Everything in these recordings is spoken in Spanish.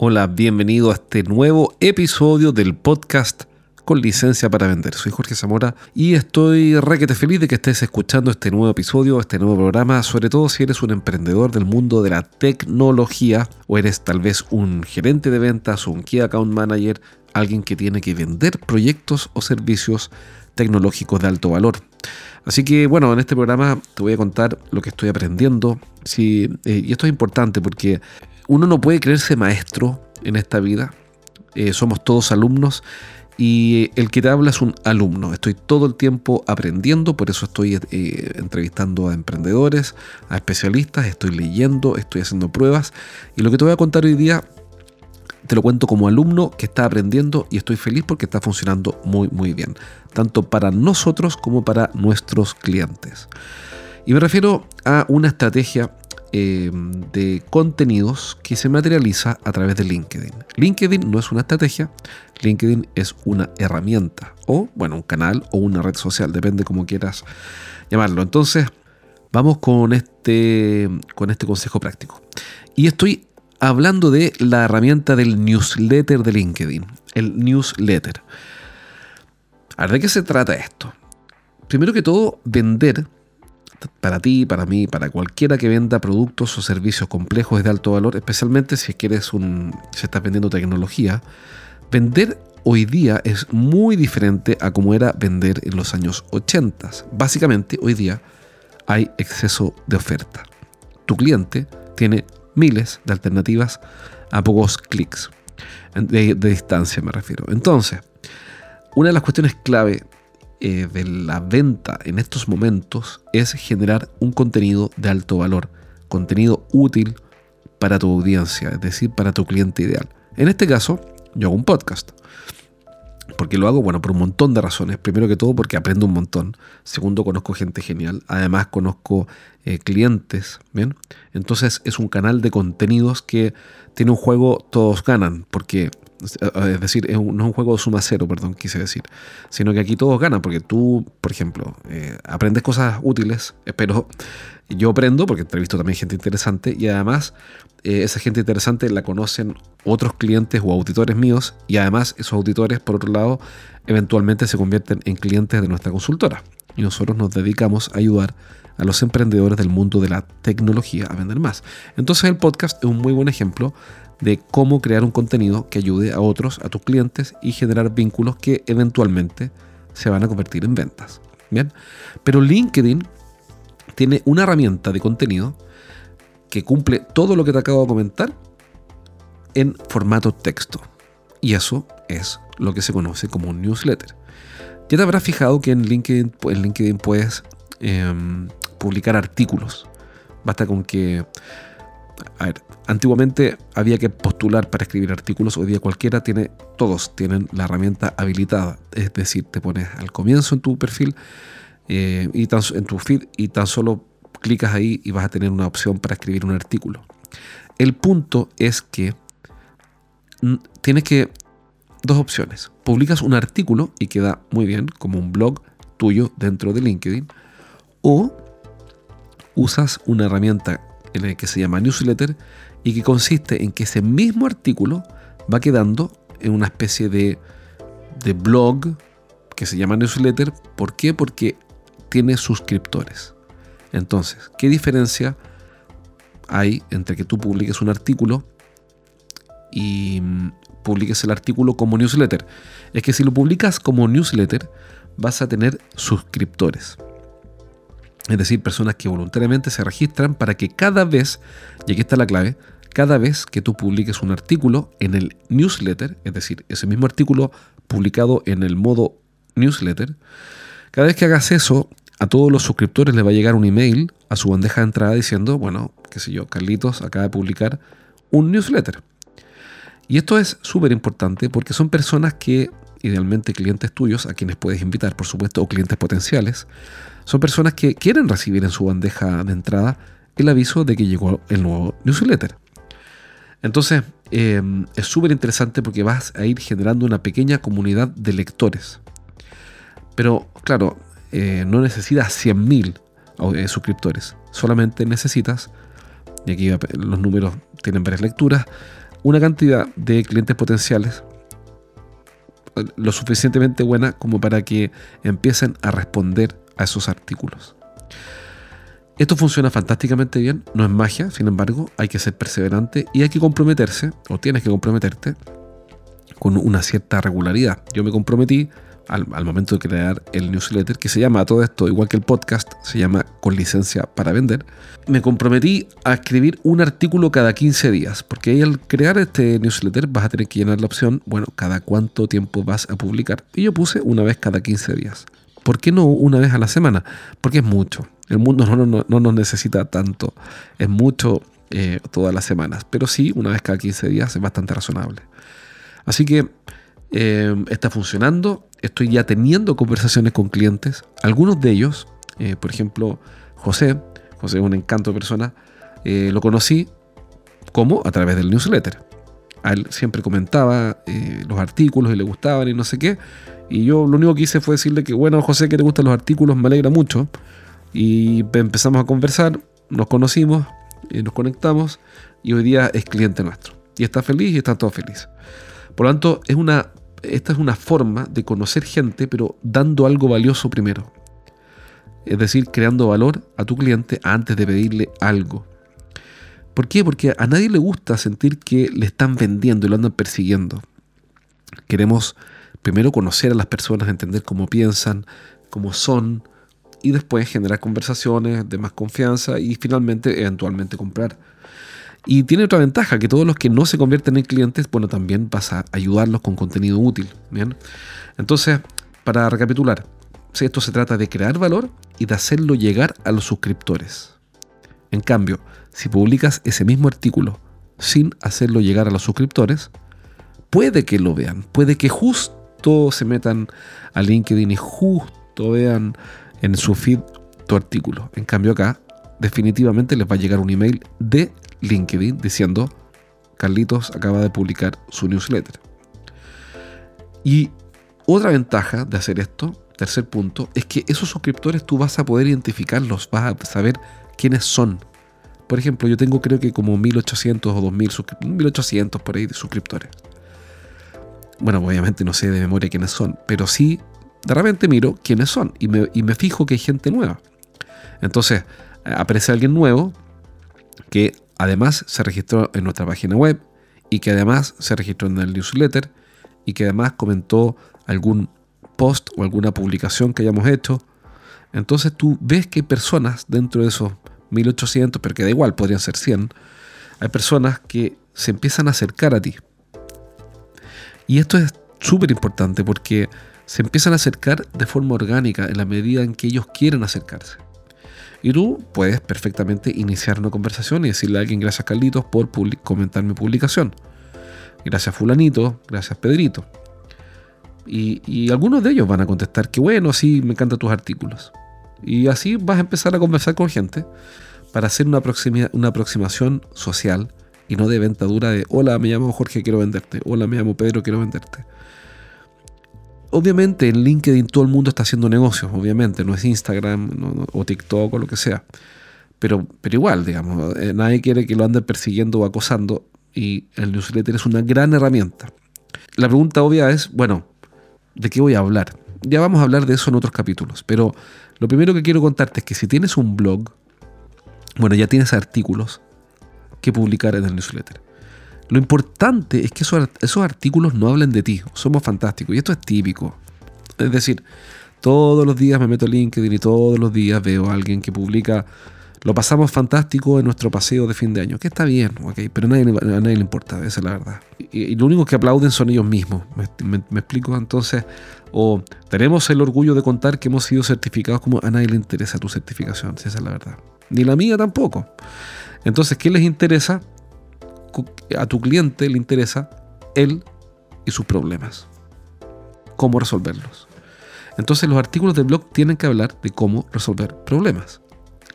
Hola, bienvenido a este nuevo episodio del podcast con licencia para vender. Soy Jorge Zamora y estoy requete feliz de que estés escuchando este nuevo episodio, este nuevo programa, sobre todo si eres un emprendedor del mundo de la tecnología o eres tal vez un gerente de ventas o un Key Account Manager, alguien que tiene que vender proyectos o servicios tecnológicos de alto valor. Así que bueno, en este programa te voy a contar lo que estoy aprendiendo. Eh, y esto es importante porque uno no puede creerse maestro en esta vida. Eh, somos todos alumnos y el que te habla es un alumno. Estoy todo el tiempo aprendiendo, por eso estoy eh, entrevistando a emprendedores, a especialistas, estoy leyendo, estoy haciendo pruebas. Y lo que te voy a contar hoy día, te lo cuento como alumno que está aprendiendo y estoy feliz porque está funcionando muy, muy bien. Tanto para nosotros como para nuestros clientes. Y me refiero a una estrategia eh, de contenidos que se materializa a través de LinkedIn. LinkedIn no es una estrategia, LinkedIn es una herramienta o, bueno, un canal o una red social, depende como quieras llamarlo. Entonces, vamos con este, con este consejo práctico. Y estoy hablando de la herramienta del newsletter de LinkedIn, el newsletter. ¿de qué se trata esto? Primero que todo, vender para ti, para mí, para cualquiera que venda productos o servicios complejos de alto valor, especialmente si quieres un, si estás vendiendo tecnología, vender hoy día es muy diferente a como era vender en los años 80. Básicamente, hoy día hay exceso de oferta. Tu cliente tiene miles de alternativas a pocos clics, de, de distancia me refiero. Entonces, una de las cuestiones clave eh, de la venta en estos momentos es generar un contenido de alto valor, contenido útil para tu audiencia, es decir, para tu cliente ideal. En este caso, yo hago un podcast. ¿Por qué lo hago? Bueno, por un montón de razones. Primero que todo porque aprendo un montón. Segundo, conozco gente genial. Además, conozco eh, clientes. ¿bien? Entonces es un canal de contenidos que tiene un juego todos ganan. Porque es decir, no es un juego de suma cero, perdón, quise decir, sino que aquí todos ganan, porque tú, por ejemplo, eh, aprendes cosas útiles, pero yo aprendo, porque he visto también gente interesante, y además eh, esa gente interesante la conocen otros clientes o auditores míos, y además esos auditores, por otro lado, eventualmente se convierten en clientes de nuestra consultora. Y nosotros nos dedicamos a ayudar a los emprendedores del mundo de la tecnología a vender más. Entonces el podcast es un muy buen ejemplo de cómo crear un contenido que ayude a otros, a tus clientes y generar vínculos que eventualmente se van a convertir en ventas. Bien, pero LinkedIn tiene una herramienta de contenido que cumple todo lo que te acabo de comentar en formato texto. Y eso es lo que se conoce como un newsletter. Ya te habrás fijado que en LinkedIn, puedes em, publicar artículos. Basta con que a ver, antiguamente había que postular para escribir artículos, hoy día cualquiera tiene, todos tienen la herramienta habilitada, es decir, te pones al comienzo en tu perfil eh, y en tu feed y tan solo clicas ahí y vas a tener una opción para escribir un artículo. El punto es que tienes que, dos opciones, publicas un artículo y queda muy bien como un blog tuyo dentro de LinkedIn o usas una herramienta que se llama newsletter y que consiste en que ese mismo artículo va quedando en una especie de, de blog que se llama newsletter. ¿Por qué? Porque tiene suscriptores. Entonces, ¿qué diferencia hay entre que tú publiques un artículo y publiques el artículo como newsletter? Es que si lo publicas como newsletter, vas a tener suscriptores es decir, personas que voluntariamente se registran para que cada vez, y aquí está la clave, cada vez que tú publiques un artículo en el newsletter, es decir, ese mismo artículo publicado en el modo newsletter, cada vez que hagas eso, a todos los suscriptores les va a llegar un email a su bandeja de entrada diciendo, bueno, qué sé yo, Carlitos acaba de publicar un newsletter. Y esto es súper importante porque son personas que, idealmente clientes tuyos, a quienes puedes invitar, por supuesto, o clientes potenciales, son personas que quieren recibir en su bandeja de entrada el aviso de que llegó el nuevo newsletter. Entonces, eh, es súper interesante porque vas a ir generando una pequeña comunidad de lectores. Pero, claro, eh, no necesitas 100.000 eh, suscriptores. Solamente necesitas, y aquí los números tienen varias lecturas, una cantidad de clientes potenciales lo suficientemente buena como para que empiecen a responder a esos artículos. Esto funciona fantásticamente bien, no es magia, sin embargo, hay que ser perseverante y hay que comprometerse, o tienes que comprometerte, con una cierta regularidad. Yo me comprometí al, momento de crear el newsletter, que se llama todo esto, igual que el podcast, se llama Con licencia para vender. Me comprometí a escribir un artículo cada 15 días, porque ahí al crear este newsletter vas a tener que llenar la opción, bueno, cada cuánto tiempo vas a publicar. Y yo puse una vez cada 15 días. ¿Por qué no una vez a la semana? Porque es mucho. El mundo no, nos necesita tanto. Es mucho eh, todas las semanas. Pero sí, una vez cada 15 días es bastante razonable. Así que eh, está funcionando. Estoy ya teniendo conversaciones con clientes. Algunos de ellos, eh, por ejemplo, José. José es un encanto de persona. lo conocí como a través del newsletter. A él siempre comentaba los artículos y le gustaban y no sé qué. Y yo lo único que hice fue decirle que, bueno, José, que te gustan los artículos, me alegra mucho. Y empezamos a conversar, nos conocimos, nos conectamos y hoy día es cliente nuestro. Y está feliz y está todo feliz. Por lo tanto, es una, esta es una forma de conocer gente, pero dando algo valioso primero. Es decir, creando valor a tu cliente antes de pedirle algo. ¿Por qué? Porque a nadie le gusta sentir que le están vendiendo y lo andan persiguiendo. Queremos primero conocer a las personas, entender cómo piensan, cómo son, y después generar conversaciones de más confianza y finalmente eventualmente comprar. Y tiene otra ventaja, que todos los que no se convierten en clientes, bueno, también vas a ayudarlos con contenido útil. ¿bien? Entonces, para recapitular, esto se trata de crear valor y de hacerlo llegar a los suscriptores. En cambio, si publicas ese mismo artículo sin hacerlo llegar a los suscriptores, puede que lo vean, puede que justo se metan a LinkedIn y justo vean en su feed tu artículo. En cambio acá, definitivamente les va a llegar un email de LinkedIn diciendo, Carlitos acaba de publicar su newsletter. Y otra ventaja de hacer esto, tercer punto, es que esos suscriptores tú vas a poder identificarlos, vas a saber quiénes son. Por ejemplo, yo tengo creo que como 1800 o 2000, 1800 por ahí de suscriptores. Bueno, obviamente no sé de memoria quiénes son, pero sí de repente miro quiénes son y me, fijo que hay gente nueva. Entonces, aparece alguien nuevo que además se registró en nuestra página web y que además se registró en el newsletter y que además comentó algún post o alguna publicación que hayamos hecho. Entonces tú ves que hay personas dentro de esos 1800, pero que da igual, podrían ser 100, hay personas que se empiezan a acercar a ti. Y esto es súper importante porque se empiezan a acercar de forma orgánica en la medida en que ellos quieren acercarse. Y tú puedes perfectamente iniciar una conversación y decirle a alguien gracias Carlitos por comentar mi publicación. Gracias fulanito, gracias Pedrito. Y, algunos de ellos van a contestar que bueno, sí, me encantan tus artículos. Y así vas a empezar a conversar con gente para hacer una, aproximación social y no de venta dura de hola, me llamo Jorge, quiero venderte. Hola, me llamo Pedro, quiero venderte obviamente en LinkedIn todo el mundo está haciendo negocios, obviamente, no es Instagram o TikTok o lo que sea. Pero, pero igual, digamos, eh, nadie quiere que lo anden persiguiendo o acosando y el newsletter es una gran herramienta. La pregunta obvia es, bueno, ¿de qué voy a hablar? Ya vamos a hablar de eso en otros capítulos, pero lo primero que quiero contarte es que si tienes un blog, bueno, ya tienes artículos que publicar en el newsletter. Lo importante es que esos, artículos no hablen de ti. Somos fantásticos. Y esto es típico. Es decir, todos los días me meto a LinkedIn y todos los días veo a alguien que publica lo pasamos fantástico en nuestro paseo de fin de año, que está bien, pero a nadie, a nadie le importa, esa es la verdad. Y, lo único que aplauden son ellos mismos, ¿me, explico? Entonces, o tenemos el orgullo de contar que hemos sido certificados como a nadie le interesa tu certificación, esa es la verdad. Ni la mía tampoco. Entonces, ¿qué les interesa? A tu cliente le interesa él y sus problemas. Cómo resolverlos. Entonces los artículos del blog tienen que hablar de cómo resolver problemas.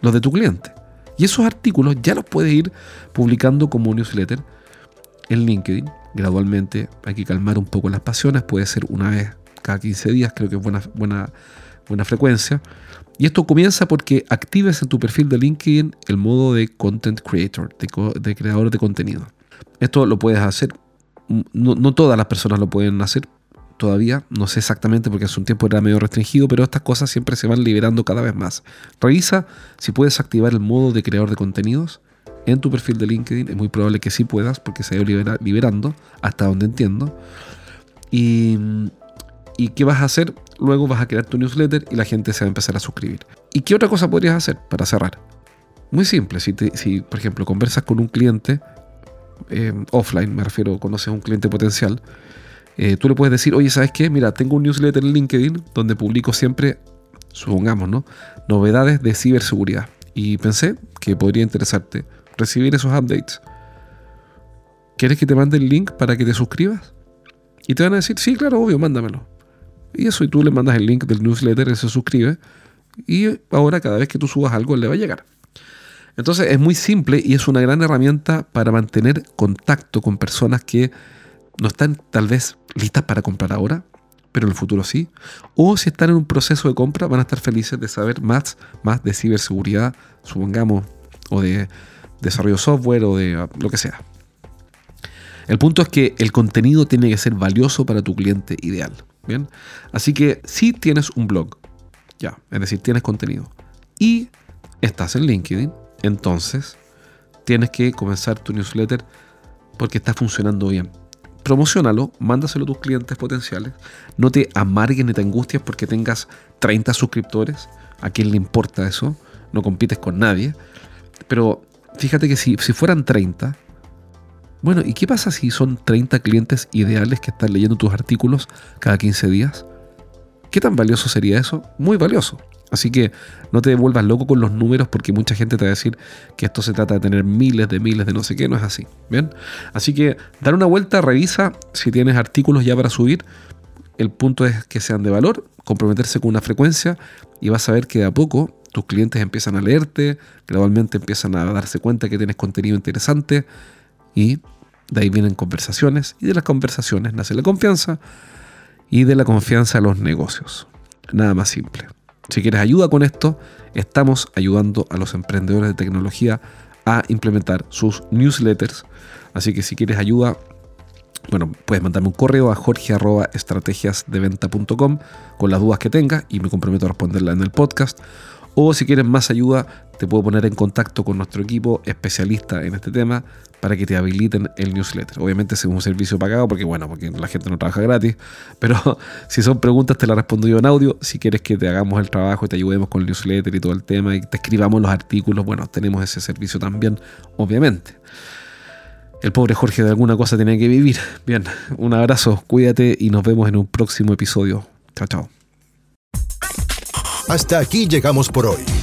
Los de tu cliente. Y esos artículos ya los puedes ir publicando como newsletter en LinkedIn. Gradualmente hay que calmar un poco las pasiones. Puede ser una vez cada 15 días, creo que es buena, buena, buena frecuencia. Y esto comienza porque actives en tu perfil de LinkedIn el modo de content creator, de, creador de contenido. Esto lo puedes hacer, no, no, todas las personas lo pueden hacer todavía, no sé exactamente porque hace un tiempo era medio restringido, pero estas cosas siempre se van liberando cada vez más. Revisa si puedes activar el modo de creador de contenidos en tu perfil de LinkedIn, es muy probable que sí puedas porque se ha ido liberando, hasta donde entiendo. Y, ¿Y qué vas a hacer? Luego vas a crear tu newsletter y la gente se va a empezar a suscribir. ¿Y qué otra cosa podrías hacer para cerrar? Muy simple, si, si por ejemplo conversas con un cliente eh, offline, me refiero, conoces a un cliente potencial, eh, tú le puedes decir, oye, ¿sabes qué? Mira, tengo un newsletter en LinkedIn donde publico siempre, supongamos, ¿no? Novedades de ciberseguridad. Y pensé que podría interesarte recibir esos updates. ¿Quieres que te mande el link para que te suscribas? Y te van a decir, sí, claro, obvio, mándamelo. Y eso, y tú le mandas el link del newsletter, él se suscribe. Y ahora cada vez que tú subas algo, le va a llegar. Entonces es muy simple y es una gran herramienta para mantener contacto con personas que no están tal vez listas para comprar ahora, pero en el futuro sí. O si están en un proceso de compra, van a estar felices de saber más, más de ciberseguridad, supongamos, o de desarrollo software o de lo que sea. El punto es que el contenido tiene que ser valioso para tu cliente ideal. Bien, así que si tienes un blog, ya, es decir, tienes contenido y estás en LinkedIn, entonces tienes que comenzar tu newsletter porque está funcionando bien. Promocionalo, mándaselo a tus clientes potenciales. No te amargues ni te angusties porque tengas 30 suscriptores. ¿A quién le importa eso? No compites con nadie. Pero fíjate que si, si fueran 30, bueno, ¿y qué pasa si son 30 clientes ideales que están leyendo tus artículos cada 15 días? ¿Qué tan valioso sería eso? Muy valioso. Así que no te vuelvas loco con los números porque mucha gente te va a decir que esto se trata de tener miles de miles de no sé qué, no es así. ¿Bien? Así que dar una vuelta, revisa si tienes artículos ya para subir. El punto es que sean de valor, comprometerse con una frecuencia y vas a ver que de a poco tus clientes empiezan a leerte, gradualmente empiezan a darse cuenta que tienes contenido interesante y de ahí vienen conversaciones y de las conversaciones nace la confianza y de la confianza los negocios. Nada más simple. Si quieres ayuda con esto, estamos ayudando a los emprendedores de tecnología a implementar sus newsletters. Así que si quieres ayuda, bueno, puedes mandarme un correo a jorge.estrategiasdeventa.com con las dudas que tengas y me comprometo a responderla en el podcast. O si quieres más ayuda, te puedo poner en contacto con nuestro equipo especialista en este tema para que te habiliten el newsletter. Obviamente es un servicio pagado porque, bueno, porque la gente no trabaja gratis, pero si son preguntas te las respondo yo en audio. Si quieres que te hagamos el trabajo y te ayudemos con el newsletter y todo el tema y te escribamos los artículos, bueno, tenemos ese servicio también, obviamente. El pobre Jorge de alguna cosa tiene que vivir. Bien, un abrazo, cuídate y nos vemos en un próximo episodio. Chao, chao. Hasta aquí llegamos por hoy.